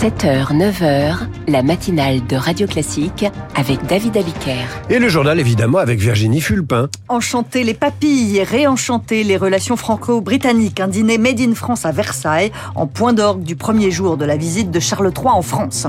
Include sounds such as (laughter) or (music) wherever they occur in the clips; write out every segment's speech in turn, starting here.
7h, 9h, la matinale de Radio Classique avec David Abiker. Et le journal évidemment avec Virginie Fulpin. Enchanter les papilles et réenchanter les relations franco-britanniques. Un dîner made in France à Versailles, en point d'orgue du premier jour de la visite de Charles III en France.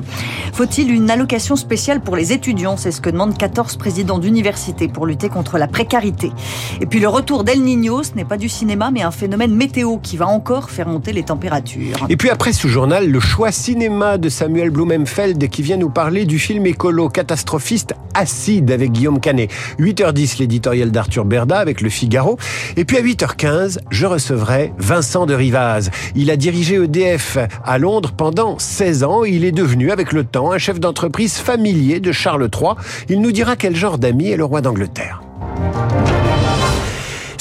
Faut-il une allocation spéciale pour les étudiants? C'est ce que demandent 14 présidents d'université pour lutter contre la précarité. Et puis le retour d'El Niño, ce n'est pas du cinéma mais un phénomène météo qui va encore faire monter les températures. Et puis après ce journal, le choix cinéma de Samuel Blumenfeld qui vient nous parler du film écolo catastrophiste Acide avec Guillaume Canet. 8h10, l'éditorial d'Arthur Berda avec Le Figaro. Et puis à 8h15, je recevrai Vincent de Rivaz. Il a dirigé EDF à Londres pendant 16 ans. Il est devenu, avec le temps, un chef d'entreprise familier de Charles III. Il nous dira quel genre d'ami est le roi d'Angleterre.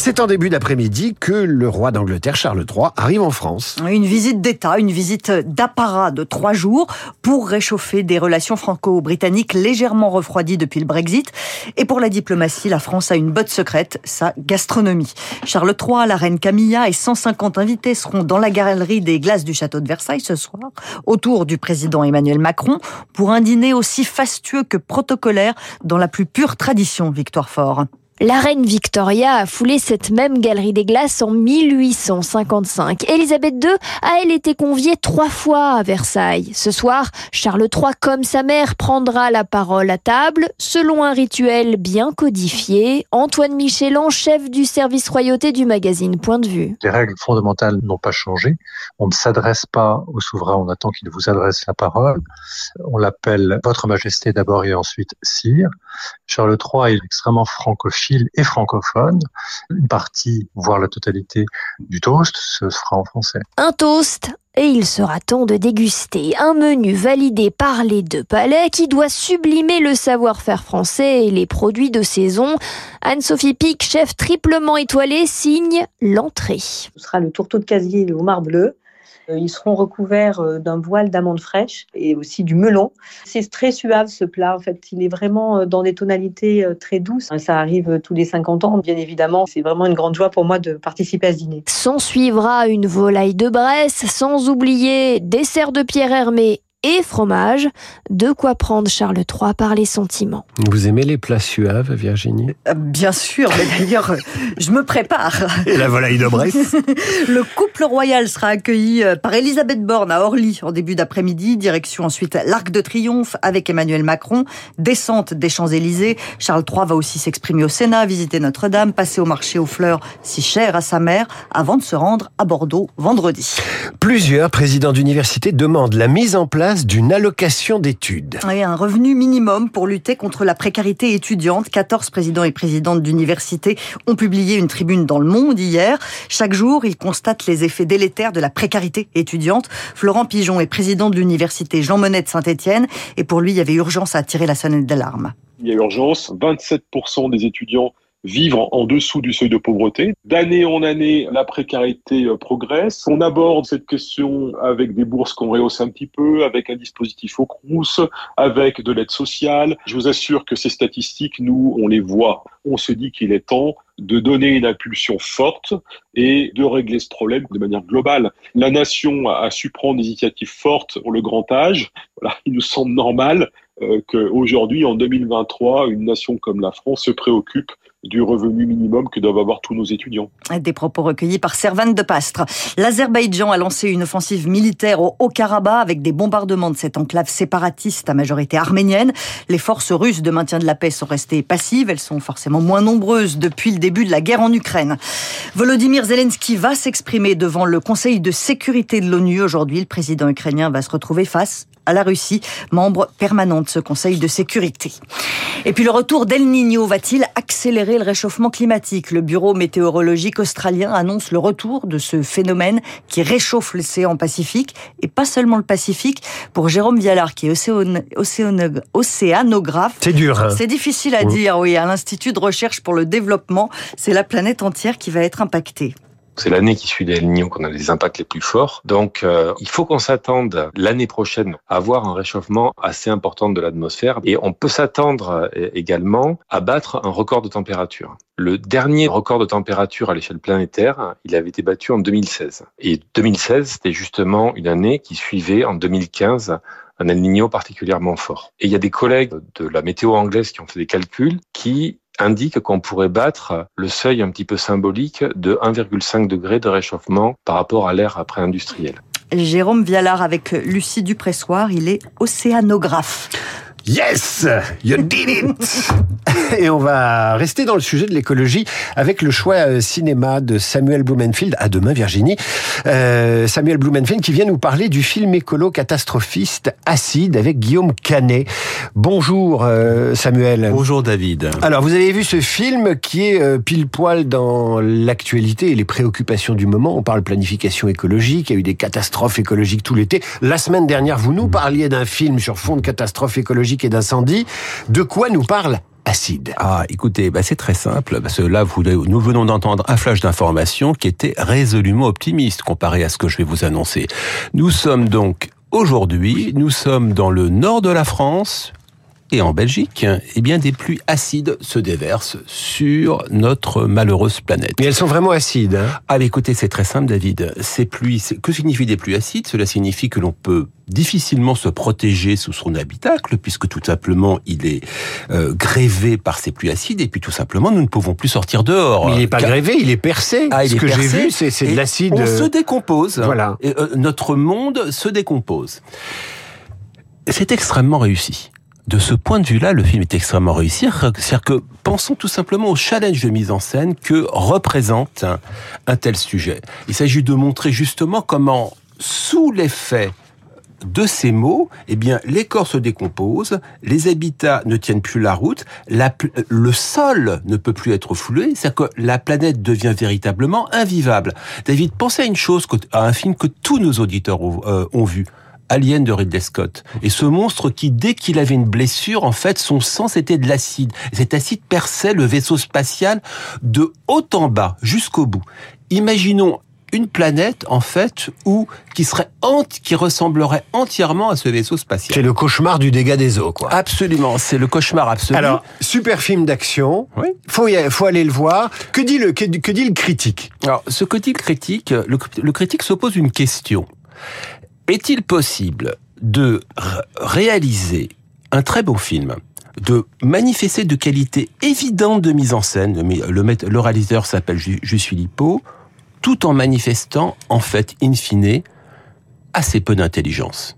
C'est en début d'après-midi que le roi d'Angleterre, Charles III, arrive en France. Une visite d'État, une visite d'apparat de trois jours pour réchauffer des relations franco-britanniques légèrement refroidies depuis le Brexit. Et pour la diplomatie, la France a une botte secrète, sa gastronomie. Charles III, la reine Camilla et 150 invités seront dans la galerie des glaces du château de Versailles ce soir, autour du président Emmanuel Macron, pour un dîner aussi fastueux que protocolaire dans la plus pure tradition, Victoire Fort. La reine Victoria a foulé cette même galerie des glaces en 1855. Élisabeth II a elle été conviée trois fois à Versailles. Ce soir, Charles III, comme sa mère, prendra la parole à table, selon un rituel bien codifié. Antoine Michelan, chef du service royauté du magazine Point de vue. Les règles fondamentales n'ont pas changé. On ne s'adresse pas au souverain, on attend qu'il vous adresse la parole. On l'appelle Votre Majesté d'abord et ensuite Sire. Charles III est extrêmement francophile et francophone. Une partie, voire la totalité du toast, se fera en français. Un toast et il sera temps de déguster un menu validé par les deux palais qui doit sublimer le savoir-faire français et les produits de saison. Anne-Sophie Pic, chef triplement étoilé, signe l'entrée. Ce sera le tourteau de casier au mar bleu, euh, ils seront recouverts euh, d'un voile d'amandes fraîches et aussi du melon. C'est très suave ce plat. En fait, il est vraiment euh, dans des tonalités très douces. Ça arrive tous les 50 ans, bien évidemment. C'est vraiment une grande joie pour moi de participer à ce dîner. S'en suivra une volaille de Bresse, sans oublier dessert de Pierre Hermé et fromage. De quoi prendre Charles III par les sentiments. Vous aimez les plats suaves, Virginie? Euh, Bien sûr, mais d'ailleurs, je me prépare. Et la volaille de Brest (laughs) Le couple royal sera accueilli euh, par Elisabeth Borne à Orly en début d'après-midi. Direction ensuite l'Arc de Triomphe avec Emmanuel Macron. Descente des Champs-Élysées. Charles III va aussi s'exprimer au Sénat, visiter Notre-Dame, passer au marché aux fleurs si cher à sa mère, avant de se rendre à Bordeaux vendredi. Plusieurs présidents d'université demandent la mise en place d'une allocation d'études. Oui, un revenu minimum pour lutter contre la précarité étudiante. 14 présidents et présidentes d'universités ont publié une tribune dans Le Monde hier. Chaque jour, ils constatent les effets délétères de la précarité étudiante. Florent Pigeon est président de l'université Jean Monnet de Saint-Étienne et pour lui, il y avait urgence à tirer la sonnette d'alarme. Il y a urgence. 27% des étudiants vivre en dessous du seuil de pauvreté. D'année en année, la précarité euh, progresse. On aborde cette question avec des bourses qu'on rehausse un petit peu, avec un dispositif au Crous, avec de l'aide sociale. Je vous assure que ces statistiques, nous, on les voit. On se dit qu'il est temps de donner une impulsion forte et de régler ce problème de manière globale. La nation a su prendre des initiatives fortes pour le grand âge. Voilà, il nous semble normal euh, qu'aujourd'hui, en 2023, une nation comme la France se préoccupe du revenu minimum que doivent avoir tous nos étudiants. Des propos recueillis par Servane de Pastre. L'Azerbaïdjan a lancé une offensive militaire au Haut-Karabakh avec des bombardements de cette enclave séparatiste à majorité arménienne. Les forces russes de maintien de la paix sont restées passives. Elles sont forcément moins nombreuses depuis le début de la guerre en Ukraine. Volodymyr Zelensky va s'exprimer devant le Conseil de sécurité de l'ONU aujourd'hui. Le président ukrainien va se retrouver face à la Russie, membre permanent de ce Conseil de sécurité. Et puis le retour d'El Niño va-t-il accélérer le réchauffement climatique? Le Bureau météorologique australien annonce le retour de ce phénomène qui réchauffe l'océan Pacifique, et pas seulement le Pacifique. Pour Jérôme Vialard, qui est océanographe, c'est dur. Hein. c'est difficile à dire, oui. À l'Institut de recherche pour le développement, c'est la planète entière qui va être impactée. C'est l'année qui suit les Niño qu'on a les impacts les plus forts. Donc, euh, il faut qu'on s'attende l'année prochaine à avoir un réchauffement assez important de l'atmosphère et on peut s'attendre euh, également à battre un record de température. Le dernier record de température à l'échelle planétaire, il avait été battu en 2016. Et 2016, c'était justement une année qui suivait en 2015 un El Niño particulièrement fort. Et il y a des collègues de la météo anglaise qui ont fait des calculs qui indiquent qu'on pourrait battre le seuil un petit peu symbolique de 1,5 degré de réchauffement par rapport à l'ère après-industrielle. Jérôme Vialard avec Lucie Dupressoir, il est océanographe. Yes You did it (laughs) Et on va rester dans le sujet de l'écologie avec le choix euh, cinéma de Samuel Blumenfield. À demain, Virginie. Euh, Samuel Blumenfield qui vient nous parler du film écolo catastrophiste Acide avec Guillaume Canet. Bonjour euh, Samuel. Bonjour David. Alors vous avez vu ce film qui est euh, pile poil dans l'actualité et les préoccupations du moment. On parle planification écologique, il y a eu des catastrophes écologiques tout l'été. La semaine dernière, vous nous parliez d'un film sur fond de catastrophes et d'incendie. De quoi nous parle Acide? Ah, écoutez, bah c'est très simple, parce que là, nous venons d'entendre un flash d'information qui était résolument optimiste comparé à ce que je vais vous annoncer. Nous sommes donc aujourd'hui, nous sommes dans le nord de la France, et en Belgique, eh bien, des pluies acides se déversent sur notre malheureuse planète. Mais elles sont vraiment acides. Hein ah, mais écoutez, c'est très simple, David. Ces pluies, que signifient des pluies acides? Cela signifie que l'on peut difficilement se protéger sous son habitacle, puisque tout simplement il est euh, grévé par ces pluies acides, et puis tout simplement nous ne pouvons plus sortir dehors. Mais il n'est pas grévé, il est percé. Ah, Ce que j'ai vu, c'est de l'acide. On se décompose. Voilà. Et, euh, notre monde se décompose. C'est extrêmement réussi de ce point de vue-là, le film est extrêmement réussi. C'est-à-dire que pensons tout simplement au challenge de mise en scène que représente un, tel sujet. Il s'agit de montrer justement comment, sous l'effet de ces mots, eh bien, les corps se décomposent, les habitats ne tiennent plus la route, le sol ne peut plus être foulé, c'est-à-dire que la planète devient véritablement invivable. David, pensez à une chose, à un film que tous nos auditeurs ont euh, vu. Alien de Ridley Scott. Et ce monstre qui, dès qu'il avait une blessure, en fait, son sang c'était de l'acide. Cet acide perçait le vaisseau spatial de haut en bas jusqu'au bout. Imaginons une planète en fait où qui serait qui ressemblerait entièrement à ce vaisseau spatial. C'est le cauchemar du dégât des eaux, quoi. Absolument, c'est le cauchemar absolu. Alors, super film d'action. Oui. Faut faut aller le voir. Que dit le que, dit le critique? Alors, ce que dit le critique, le critique se pose une question. Est-il possible de réaliser un très beau film de manifester de qualité évidente de mise en scène, le, le réalisateur s'appelle Juste Philippot, tout en manifestant, en fait, in fine, assez peu d'intelligence.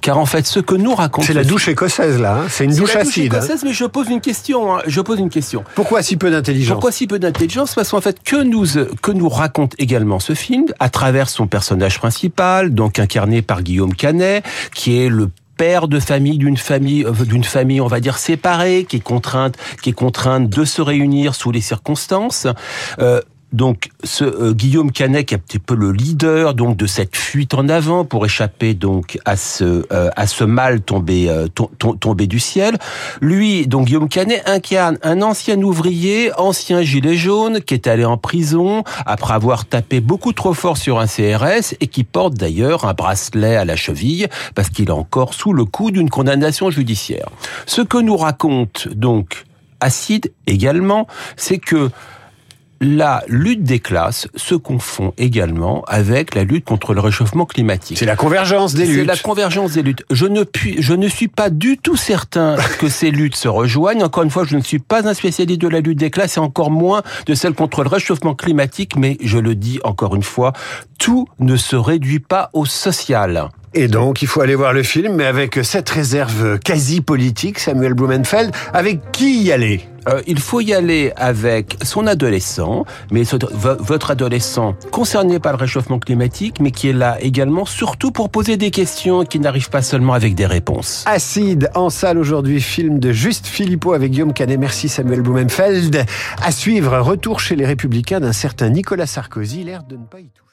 Car en fait, ce que nous raconte... C'est la douche écossaise, là. Hein. c'est une douche la acide. Douche hein. écossaise, mais je pose une question. Hein. Je pose une question. Pourquoi si peu d'intelligence? Pourquoi si peu d'intelligence? Parce qu'en fait, que nous, que nous raconte également ce film, à travers son personnage principal, donc incarné par Guillaume Canet, qui est le père de famille d'une famille euh, d'une famille on va dire séparée qui est contrainte qui est contrainte de se réunir sous les circonstances euh, donc ce euh, Guillaume Canet qui est un petit peu le leader donc de cette fuite en avant pour échapper donc à ce euh, à ce mal tombé euh, tombé du ciel. Lui donc Guillaume Canet incarne un ancien ouvrier, ancien gilet jaune qui est allé en prison après avoir tapé beaucoup trop fort sur un CRS et qui porte d'ailleurs un bracelet à la cheville parce qu'il est encore sous le coup d'une condamnation judiciaire. Ce que nous raconte donc Acide également, c'est que la lutte des classes se confond également avec la lutte contre le réchauffement climatique. C'est la convergence des luttes. C'est la convergence des luttes. Je ne, puis, je ne suis pas du tout certain (laughs) que ces luttes se rejoignent. Encore une fois, je ne suis pas un spécialiste de la lutte des classes et encore moins de celle contre le réchauffement climatique, mais je le dis encore une fois, tout ne se réduit pas au social. Et donc, il faut aller voir le film, mais avec cette réserve quasi politique, Samuel Blumenfeld, avec qui y aller? Euh, il faut y aller avec son adolescent, mais votre adolescent concerné par le réchauffement climatique, mais qui est là également surtout pour poser des questions qui n'arrivent pas seulement avec des réponses. Acide en salle aujourd'hui, film de Juste Philippot avec Guillaume Canet. Merci Samuel Blumenfeld. À suivre, retour chez les Républicains d'un certain Nicolas Sarkozy, l'air de ne pas y toucher.